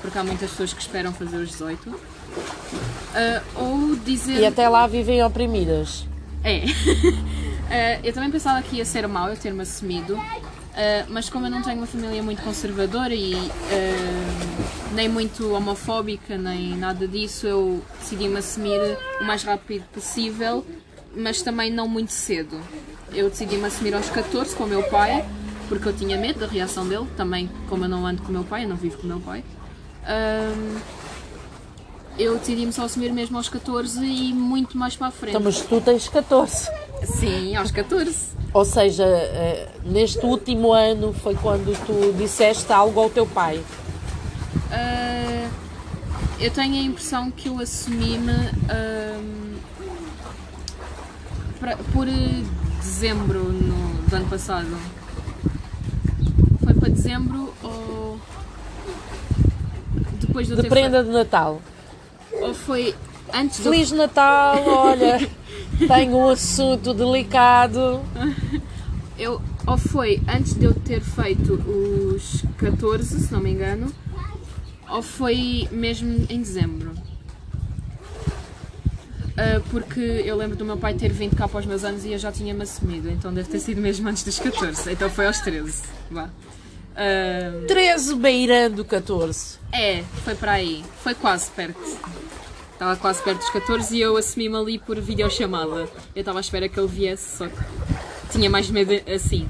porque há muitas pessoas que esperam fazer os 18. Uh, ou dizer. E até lá vivem oprimidas. É. Uh, [LAUGHS] eu também pensava que ia ser mau eu ter-me assumido, uh, mas como eu não tenho uma família muito conservadora e uh, nem muito homofóbica, nem nada disso, eu decidi-me assumir o mais rápido possível, mas também não muito cedo. Eu decidi-me assumir aos 14 com o meu pai, porque eu tinha medo da reação dele, também como eu não ando com o meu pai, eu não vivo com o meu pai. eu decidi-me só assumir mesmo aos 14 e muito mais para a frente. Então, mas tu tens 14. Sim, aos 14. Ou seja, eh, neste último ano foi quando tu disseste algo ao teu pai. Uh, eu tenho a impressão que eu assumi-me uh, por dezembro no, do ano passado. Foi para dezembro ou depois do De prenda de Natal. Ou foi antes Feliz do... Natal, olha. [LAUGHS] Tenho um assunto delicado. Eu, ou foi antes de eu ter feito os 14, se não me engano, ou foi mesmo em dezembro. Uh, porque eu lembro do meu pai ter vindo cá para os meus anos e eu já tinha-me assumido, então deve ter sido mesmo antes dos 14, então foi aos 13. Vá. Uh... 13 beirando 14. É, foi para aí, foi quase perto. Estava quase perto dos 14 e eu assumi-me ali por videochamada. Eu estava à espera que ele viesse, só que tinha mais medo assim.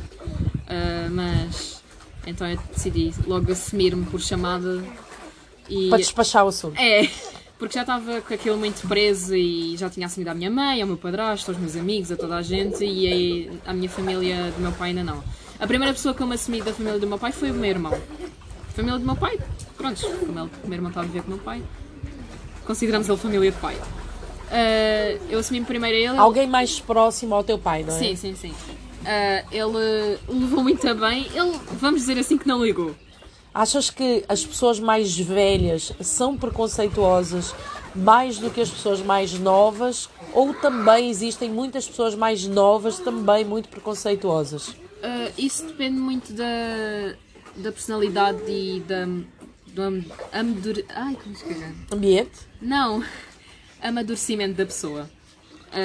Uh, mas então eu decidi logo assumir-me por chamada e. Para despachar o assunto. É, porque já estava com aquilo muito preso e já tinha assumido a minha mãe, ao meu padrasto, aos meus amigos, a toda a gente e aí a minha família do meu pai ainda não. A primeira pessoa que eu me assumi da família do meu pai foi o meu irmão. A família do meu pai, pronto, como ele, o meu irmão estava a viver com o meu pai, consideramos ele família de pai. Uh, eu assumi-me primeiro a ele. Alguém mais próximo ao teu pai, não é? Sim, sim, sim. Uh, ele levou muito bem. Ele, vamos dizer assim, que não ligou. Achas que as pessoas mais velhas são preconceituosas mais do que as pessoas mais novas? Ou também existem muitas pessoas mais novas também muito preconceituosas? Uh, isso depende muito da, da personalidade e da do amadure... Ai, como? Ambiente? Não, [LAUGHS] amadurecimento da pessoa.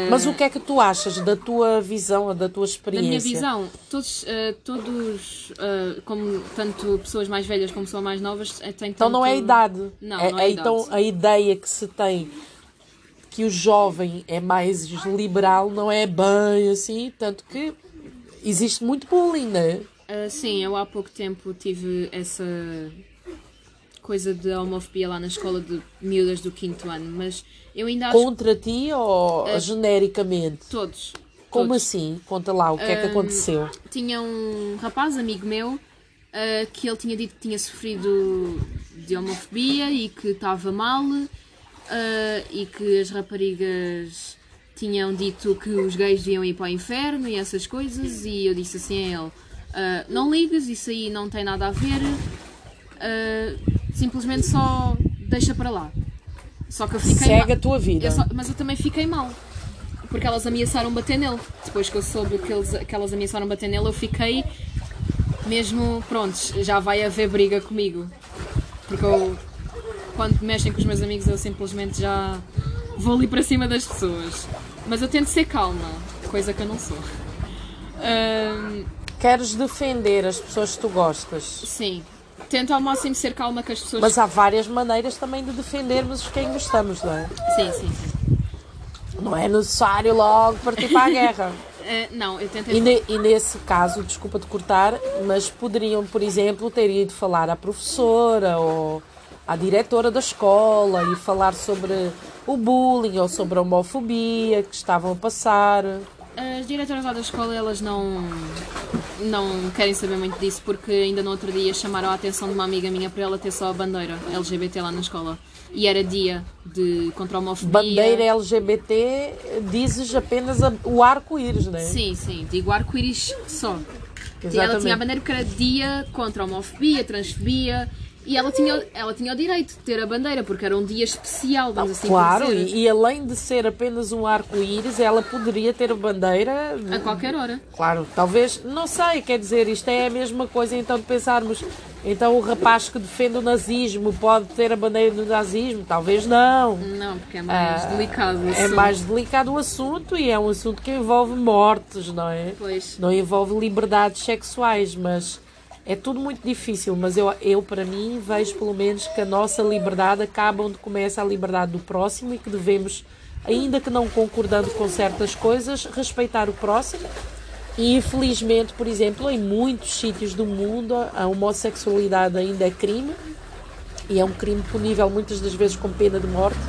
Mas uh, o que é que tu achas da tua visão, da tua experiência? Da minha visão, todos, uh, todos uh, como tanto pessoas mais velhas como pessoas mais novas, têm tanto... Então não é a idade. Não, é, não é, é Então a ideia que se tem que o jovem é mais liberal não é bem assim, tanto que existe muito bullying, não é? sim, eu há pouco tempo tive essa coisa de homofobia lá na escola de miúdas do quinto ano, mas eu ainda acho... Contra ti ou uh, genericamente? Todos. Como todos. assim? Conta lá, o que uh, é que aconteceu? Tinha um rapaz, amigo meu, uh, que ele tinha dito que tinha sofrido de homofobia e que estava mal e que as raparigas tinham dito que os gays deviam ir para o inferno e essas coisas e eu disse assim a ele não ligas, isso aí não tem nada a ver simplesmente só deixa para lá. Só que eu fiquei Segue a tua vida. Eu só, mas eu também fiquei mal. Porque elas ameaçaram bater nele. Depois que eu soube que, eles, que elas ameaçaram bater nele, eu fiquei mesmo, prontos, já vai haver briga comigo. Porque eu, quando mexem com os meus amigos, eu simplesmente já vou ali para cima das pessoas. Mas eu tento ser calma, coisa que eu não sou. Um, Queres defender as pessoas que tu gostas? Sim, tento ao máximo ser calma com as pessoas. Mas há várias maneiras também de defendermos quem gostamos, não é? Sim, sim, sim. Não é necessário logo partir para a guerra. [LAUGHS] Eh, não, eu tentei. E, ne- e nesse caso, desculpa de cortar, mas poderiam, por exemplo, ter ido falar à professora ou à diretora da escola e falar sobre o bullying ou sobre a homofobia que estavam a passar. As diretoras lá da escola, elas não, não querem saber muito disso, porque ainda no outro dia chamaram a atenção de uma amiga minha para ela ter só a bandeira LGBT lá na escola. E era dia de contra a homofobia. Bandeira LGBT, dizes apenas o arco-íris, não é? Sim, sim, digo arco-íris só. E ela Exatamente. tinha a bandeira porque era dia contra a homofobia, transfobia. E ela tinha, ela tinha o direito de ter a bandeira, porque era um dia especial, vamos assim Claro, e, e além de ser apenas um arco-íris, ela poderia ter a bandeira. A qualquer hora. Claro, talvez, não sei, quer dizer, isto é a mesma coisa então de pensarmos, então o rapaz que defende o nazismo pode ter a bandeira do nazismo? Talvez não. Não, porque é mais Ah, delicado. o É assunto. mais delicado o assunto e é um assunto que envolve mortes, não é? Pois. Não envolve liberdades sexuais, mas é tudo muito difícil. Mas eu, eu, para mim, vejo pelo menos que a nossa liberdade acaba onde começa a liberdade do próximo e que devemos, ainda que não concordando com certas coisas, respeitar o próximo. E infelizmente, por exemplo, em muitos sítios do mundo, a homossexualidade ainda é crime e é um crime punível muitas das vezes com pena de morte,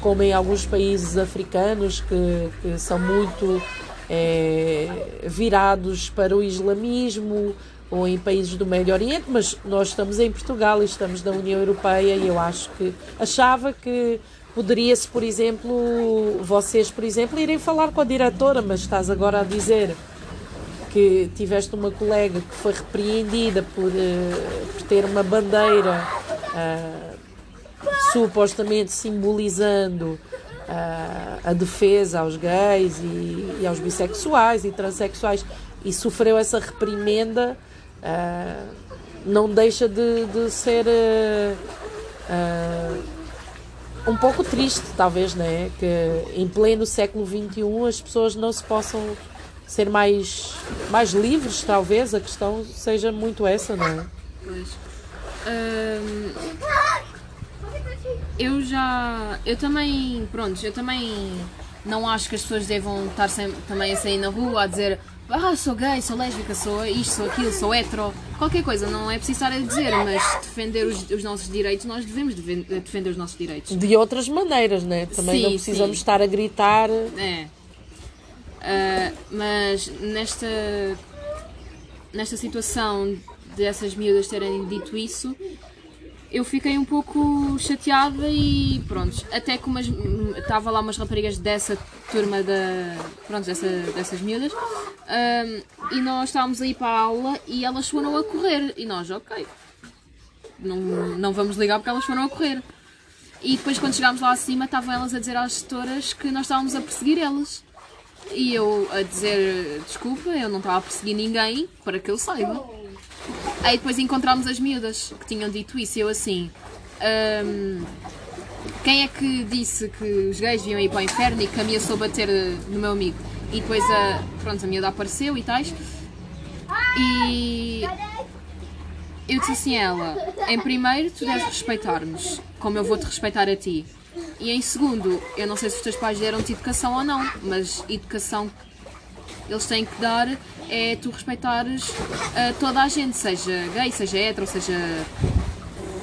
como em alguns países africanos que, que são muito eh, virados para o islamismo ou em países do Médio Oriente, mas nós estamos em Portugal e estamos na União Europeia e eu acho que achava que poderia-se, por exemplo, vocês, por exemplo, irem falar com a diretora, mas estás agora a dizer que tiveste uma colega que foi repreendida por, eh, por ter uma bandeira ah, supostamente simbolizando ah, a defesa aos gays e, e aos bissexuais e transexuais e sofreu essa reprimenda, ah, não deixa de, de ser ah, ah, um pouco triste, talvez, né? Que em pleno século XXI as pessoas não se possam ser mais, mais livres, talvez. A questão seja muito essa, não é? Pois. Hum, eu já. Eu também. Pronto, eu também não acho que as pessoas devam estar sempre, também a sair na rua a dizer ah, sou gay, sou lésbica, sou isto, sou aquilo, sou hetero. Qualquer coisa, não é preciso estar a dizer, mas defender os, os nossos direitos, nós devemos defender os nossos direitos. De outras maneiras, né? Também Sim, não precisamos sim. estar a gritar. É. Ah, mas nesta, nesta situação dessas miúdas terem dito isso, eu fiquei um pouco chateada e pronto, até que umas estava lá umas raparigas dessa turma da, pronto, dessa, dessas miúdas ahm, e nós estávamos a ir para a aula e elas foram a correr e nós, ok, não, não vamos ligar porque elas foram a correr. E depois quando chegámos lá acima estavam elas a dizer às gestoras que nós estávamos a perseguir elas. E eu a dizer, desculpa, eu não estava a perseguir ninguém, para que eu saiba. Aí depois encontramos as miúdas que tinham dito isso e eu assim. "Hum, quem é que disse que os gays iam ir para o inferno e que ameaçou bater no meu amigo? E depois a, pronto, a miúda apareceu e tais. E eu disse assim a ela: em primeiro, tu deves respeitar-nos, como eu vou-te respeitar a ti. E em segundo, eu não sei se os teus pais deram-te educação ou não, mas educação eles têm que dar é tu respeitares ah, toda a gente, seja gay, seja hetero, seja,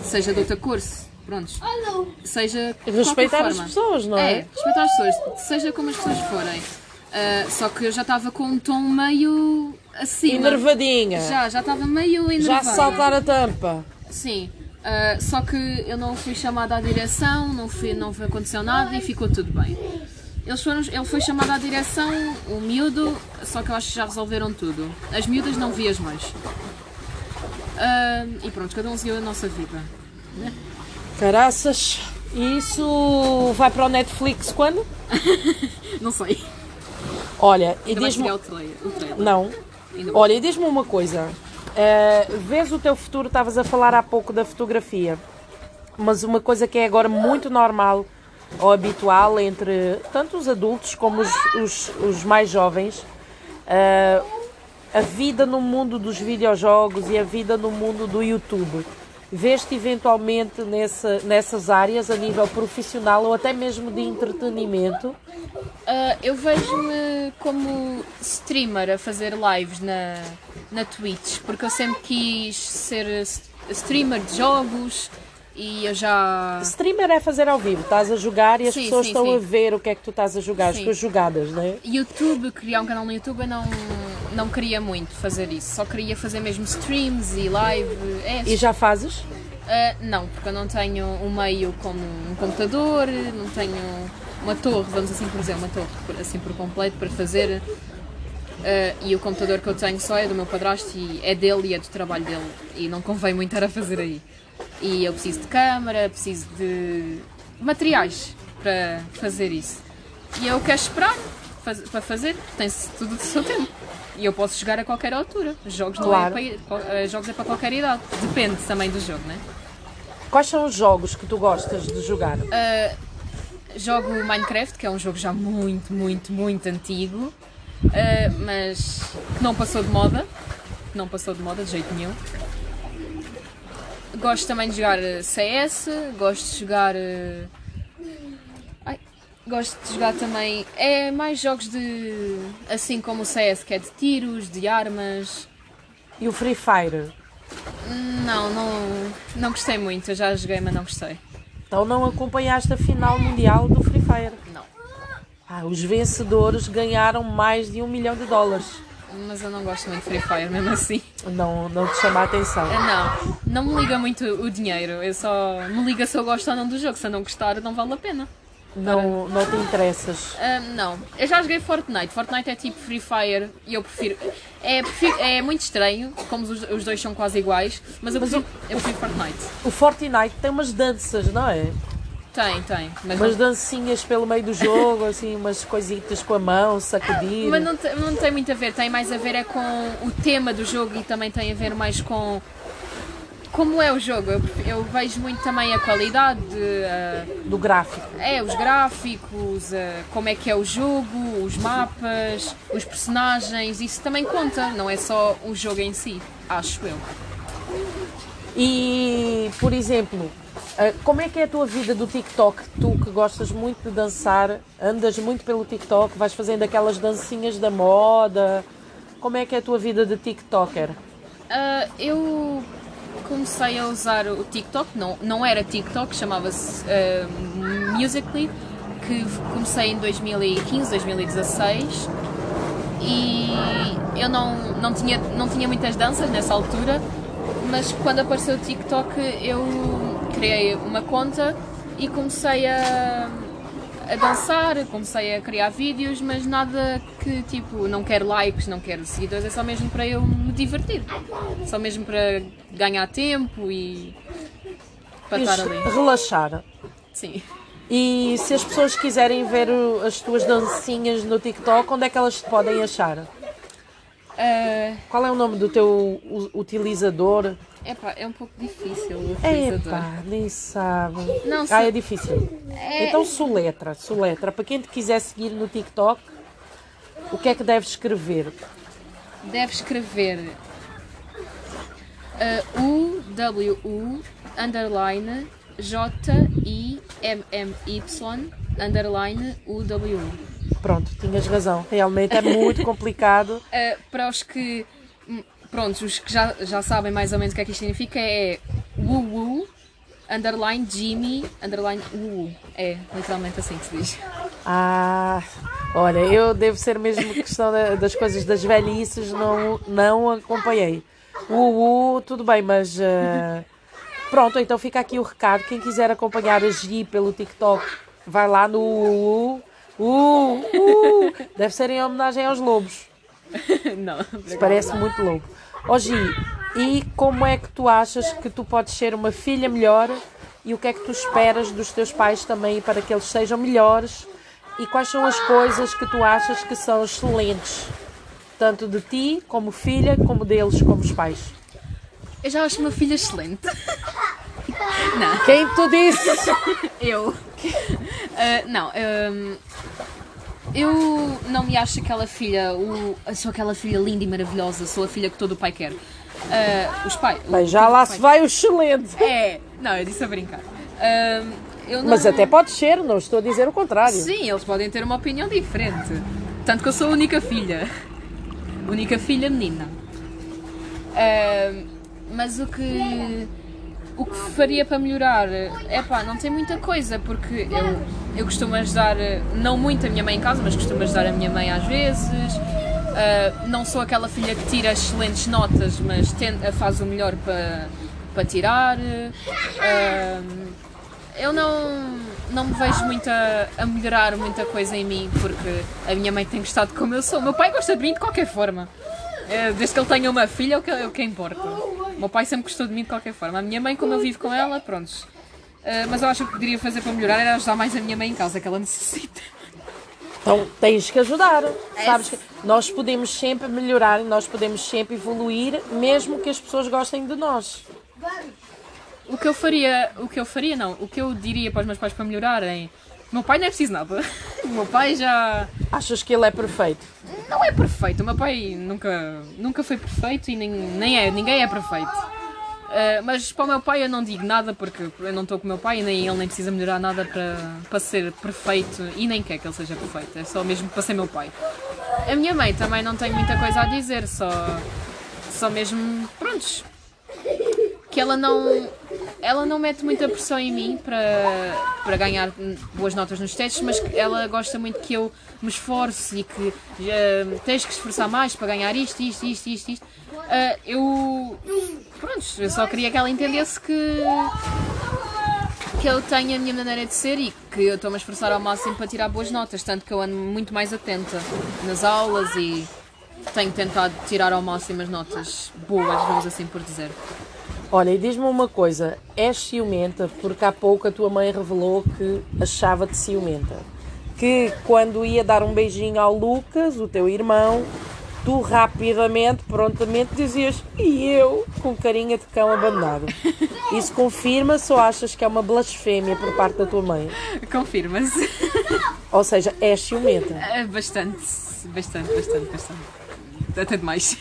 seja de outra cor, prontos. Seja de Respeitar as pessoas, não é? É, respeitar as pessoas, seja como as pessoas forem. Ah, só que eu já estava com um tom meio assim. Enervadinha. Já, já estava meio Já enervada. se saltar a tampa. Sim. Ah, só que eu não fui chamada à direção, não, fui, não aconteceu nada e ficou tudo bem. Eles foram, ele foi chamado à direção, o miúdo, só que eu acho que já resolveram tudo. As miúdas não vi as mais. Ah, e pronto, cada um seguiu a nossa vida. Caraças. E isso vai para o Netflix quando? [LAUGHS] Não sei. Olha, e Ainda diz-me. o trailer. O trailer. Não. Ainda. Olha, e diz-me uma coisa. Eh, vês o teu futuro, estavas a falar há pouco da fotografia, mas uma coisa que é agora muito normal ou habitual entre tanto os adultos como os, os, os mais jovens, eh, a vida no mundo dos videojogos e a vida no mundo do YouTube. Veste eventualmente nessa, nessas áreas a nível profissional ou até mesmo de entretenimento? Uh, eu vejo-me como streamer a fazer lives na, na Twitch, porque eu sempre quis ser streamer de jogos e eu já. Streamer é fazer ao vivo, estás a jogar e as Sim, pessoas sim, estão sim. a ver o que é que tu estás a jogar, as tuas jogadas, não é? YouTube, criar um canal no YouTube, eu não, não queria muito fazer isso. Só queria fazer mesmo streams e live. É, E já fazes? Ah, não, porque eu não tenho um meio como um computador, não tenho uma torre, vamos assim por dizer, uma torre assim por completo para fazer. Ah, e o computador que eu tenho só é do meu padrasto e é dele e é do trabalho dele. E não convém muito estar a fazer aí. E eu preciso de câmara, preciso de materiais para fazer isso. E eu quero esperar faz- para fazer, tem-se tudo do seu tempo. E eu posso jogar a qualquer altura. Jogos, Claro. não é para, eh, jogos é para qualquer idade. Depende também do jogo, né? Quais são os jogos que tu gostas de jogar? Jogo Minecraft, que é um jogo já muito, muito, muito antigo, eh, mas que não passou de moda. Não passou de moda de jeito nenhum. Gosto também de jogar eh, CS, gosto de jogar. eh, ai, gosto de jogar também. É mais jogos de. assim como o CS, que é de tiros, de armas. E o Free Fire? Não, não, não gostei muito. Eu já joguei, mas não gostei. Então não acompanhaste a final mundial do Free Fire? Não. Ah, os vencedores ganharam mais de um milhão de dólares. Mas eu não gosto muito de Free Fire, mesmo assim. Não, não te chama a atenção. Não, não me liga muito o dinheiro. Eu só me liga se eu gosto ou não do jogo. Se eu não gostar, não vale a pena. Não, não te interessas. Ah, não, eu já joguei Fortnite. Fortnite é tipo Free Fire e eu prefiro. É, prefiro- é muito estranho, como os, os dois são quase iguais, mas eu prefiro, eu prefiro Fortnite. O Fortnite tem umas danças, não é? Tem, tem. Mas, Umas não, dancinhas pelo meio do jogo, assim, umas coisitas com a mão, sacudir. mas não, tem- não tem muito a ver. Tem mais a ver é com o tema do jogo e também tem a ver mais com. Como é o jogo? Eu, eu vejo muito também a qualidade, ah, Do gráfico. É, os gráficos, eh, como é que é o jogo, os mapas, os personagens, isso também conta, não é só o jogo em si, acho eu. E, por exemplo, ah, como é que é a tua vida do TikTok? Tu que gostas muito de dançar, andas muito pelo TikTok, vais fazendo aquelas dancinhas da moda. Como é que é a tua vida de TikToker? Ah, eu comecei a usar o TikTok, não, não era TikTok, chamava-se eh, Musically, que comecei em 2015, 2016 e eu não, não, tinha, não tinha muitas danças nessa altura, mas quando apareceu o TikTok eu criei uma conta e comecei a, a dançar, comecei a criar vídeos, mas nada que tipo, não quero likes, não quero seguidores, é só mesmo para eu me divertir, só mesmo para ganhar tempo e para estar ali. Relaxar. Sim. E se as pessoas quiserem ver as tuas dancinhas no TikTok, onde é que elas te podem achar? Ah, Qual é o nome do teu utilizador? epá, é um pouco difícil o utilizador. Epá, nem sabe. Não ah, é difícil. Então soletra, soletra. Para quem te quiser seguir no TikTok, o que é que deves escrever? Deve escrever uh, U W U underline J I M M Y underline U W U. Pronto, tinhas razão. Realmente é muito [LAUGHS] complicado. Uh, para os que hum, pronto, os que já, já sabem mais ou menos o que é que isto significa é Wu underline Jimmy underline Wu. É literalmente assim que se diz. Ah, olha, eu devo ser mesmo questão da- das coisas das velhices, não, não acompanhei. O tudo bem, mas ah, pronto, então fica aqui o recado. Quem quiser acompanhar a Gi pelo TikTok, vai lá no U, U, U. Deve ser em homenagem aos lobos. [LAUGHS] Não. Parece muito lobo. Ó Gi, e como é que tu achas que tu podes ser uma filha melhor e o que é que tu esperas dos teus pais também para que eles sejam melhores e quais são as coisas que tu achas que são excelentes, tanto de ti como filha, como deles como os pais? Eu já acho uma filha excelente. [LAUGHS] Não. Quem tu disse? Eu. Ah, não, hum, eu não me acho aquela filha, o, sou aquela filha linda e maravilhosa, sou a filha que todo o pai quer. Uh, os pais. Bem, já lá se vai o excelente. É, não, eu disse a brincar. Uh, não... Mas até pode ser, não estou a dizer o contrário. Sim, eles podem ter uma opinião diferente. Tanto que eu sou a única filha. Única filha menina. Uh, mas o que o que faria para melhorar? É pá, não tem muita coisa, porque eu, eu costumo ajudar, não muito a minha mãe em casa, mas costumo ajudar a minha mãe às vezes. Uh, não sou aquela filha que tira excelentes notas, mas tenta, faz o melhor para, para tirar. Uh, eu não, não me vejo muito a, a, melhorar muita coisa em mim, porque a minha mãe tem gostado como eu sou. O meu pai gosta de mim de qualquer forma. Uh, desde que ele tenha uma filha, é o que, é o que importa. O meu pai sempre gostou de mim de qualquer forma. A minha mãe, como eu vivo com ela, prontos. Uh, mas eu acho que o que poderia fazer para melhorar era ajudar mais a minha mãe em casa, que ela necessita. Então tens que ajudar. É Sabes que nós podemos sempre melhorar, nós podemos sempre evoluir, mesmo que as pessoas gostem de nós. O que eu faria, o que eu faria não, o que eu diria para os meus pais para melhorarem, meu pai não é preciso nada. [LAUGHS] O meu pai já. Achas que ele é perfeito? Não é perfeito, o meu pai nunca, nunca foi perfeito e nem, nem é, ninguém é perfeito. Uh, mas para o meu pai eu não digo nada porque eu não estou com o meu pai e nem ele nem precisa melhorar nada para, para ser perfeito e nem quer que ele seja perfeito, é só mesmo para ser meu pai. A minha mãe também não tem muita coisa a dizer, só, só mesmo, prontos, que ela não ela não mete muita pressão em mim para, para ganhar boas notas nos testes, mas ela gosta muito que eu me esforce e que uh, tens que esforçar mais para ganhar isto, isto, isto, isto, isto. Uh, eu. Pronto, eu só queria que ela entendesse que. que eu tenho a minha maneira de ser e que eu estou-me a esforçar ao máximo para tirar boas notas, tanto que eu ando muito mais atenta nas aulas e tenho tentado tirar ao máximo as notas boas, vamos assim por dizer. Olha, e diz-me uma coisa, és ciumenta porque há pouco a tua mãe revelou que achava-te ciumenta. Que quando ia dar um beijinho ao Lucas, o teu irmão, tu rapidamente, prontamente dizias e eu, com carinha de cão abandonado. Isso confirma-se ou achas que é uma blasfémia por parte da tua mãe? Confirma-se. Ou seja, és ciumenta? É bastante, bastante, bastante, bastante. Até demais.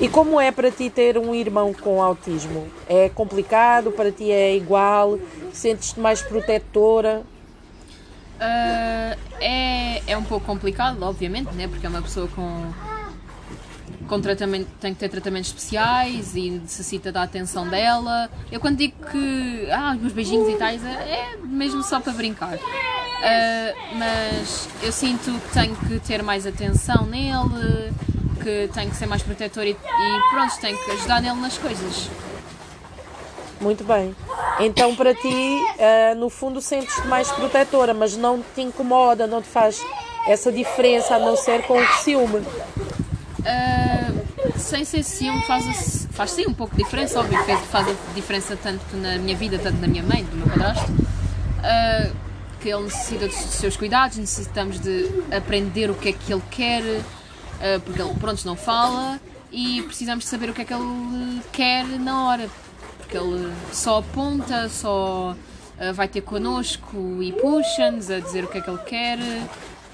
E como é para ti ter um irmão com autismo? É complicado? Para ti é igual? Sentes-te mais protetora? Uh, é, é um pouco complicado, obviamente, né? porque é uma pessoa com, com tratamento, tem que ter tratamentos especiais e necessita da atenção dela. Eu quando digo que ah, meus beijinhos e tais, é, é mesmo só para brincar. Uh, mas eu sinto que tenho que ter mais atenção nele que tenho que ser mais protetor e, e pronto, tenho que ajudar nele nas coisas. Muito bem. Então, para ti, uh, no fundo, sentes-te mais protetora, mas não te incomoda, não te faz essa diferença a não ser com o ciúme? Uh, sem ser ciúme, faz, faz sim um pouco de diferença, óbvio, faz, faz diferença tanto na minha vida, tanto na minha mãe, do meu padrasto. Uh, que ele necessita dos seus cuidados, necessitamos de aprender o que é que ele quer, uh, porque ele, pronto, não fala e precisamos de saber o que é que ele quer na hora, porque ele só aponta, só uh, vai ter connosco e puxa-nos a dizer o que é que ele quer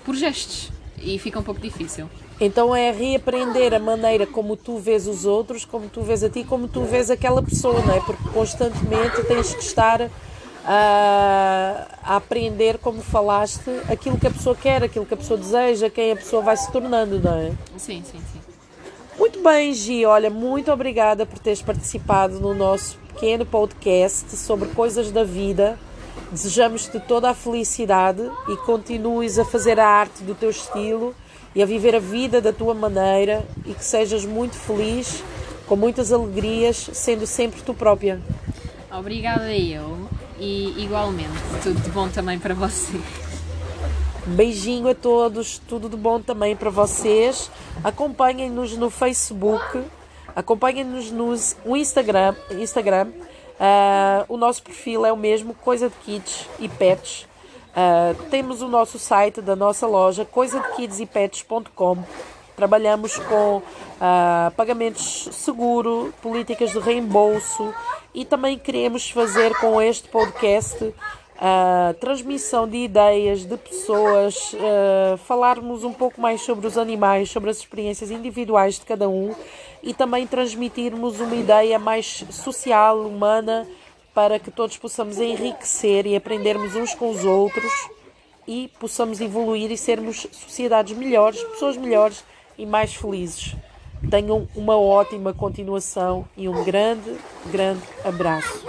por gestos e fica um pouco difícil. Então é reaprender a maneira como tu vês os outros, como tu vês a ti, como tu vês aquela pessoa, não é? Porque constantemente tens que estar a, a, aprender, como falaste, aquilo que a pessoa quer, aquilo que a pessoa deseja, quem a pessoa vai se tornando, não é? Sim, sim, sim. Muito bem, Gi, olha, muito obrigada por teres participado no nosso pequeno podcast sobre coisas da vida. Desejamos-te toda a felicidade e continues a fazer a arte do teu estilo e a viver a vida da tua maneira e que sejas muito feliz, com muitas alegrias, sendo sempre tu própria. Obrigada eu e igualmente, tudo de bom também para você. Beijinho a todos, tudo de bom também para vocês. Acompanhem-nos no Facebook, acompanhem-nos no Instagram. Instagram. Uh, o nosso perfil é o mesmo, Coisa de Kids e Pets. Uh, temos o nosso site da nossa loja, coisadekidsypets.com. Trabalhamos com uh, pagamentos seguro, políticas de reembolso e também queremos fazer com este podcast a uh, transmissão de ideias de pessoas, uh, falarmos um pouco mais sobre os animais, sobre as experiências individuais de cada um e também transmitirmos uma ideia mais social, humana, para que todos possamos enriquecer e aprendermos uns com os outros e possamos evoluir e sermos sociedades melhores, pessoas melhores e mais felizes. Tenham uma ótima continuação e um grande, grande abraço.